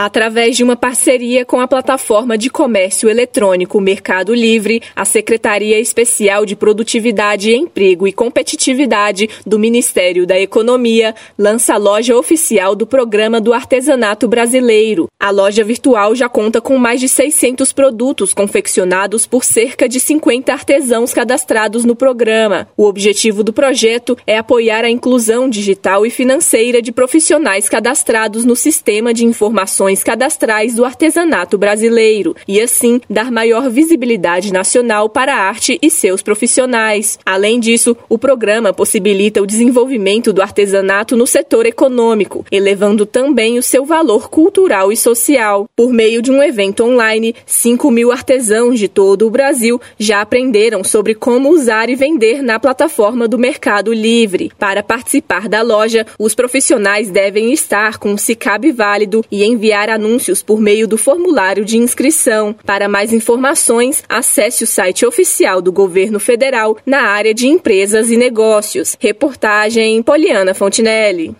Através de uma parceria com a plataforma de comércio eletrônico Mercado Livre, a Secretaria Especial de Produtividade, Emprego e Competitividade do Ministério da Economia lança a loja oficial do Programa do Artesanato Brasileiro. A loja virtual já conta com mais de 600 produtos confeccionados por cerca de 50 artesãos cadastrados no programa. O objetivo do projeto é apoiar a inclusão digital e financeira de profissionais cadastrados no sistema de informações cadastrais do artesanato brasileiro e, assim, dar maior visibilidade nacional para a arte e seus profissionais. Além disso, o programa possibilita o desenvolvimento do artesanato no setor econômico, elevando também o seu valor cultural e social. Por meio de um evento online, 5 mil artesãos de todo o Brasil já aprenderam sobre como usar e vender na plataforma do Mercado Livre. Para participar da loja, os profissionais devem estar com o SICAB válido e enviar enviar anúncios por meio do formulário de inscrição. Para mais informações, acesse o site oficial do governo federal na área de empresas e negócios. Reportagem Poliana Fontinelli.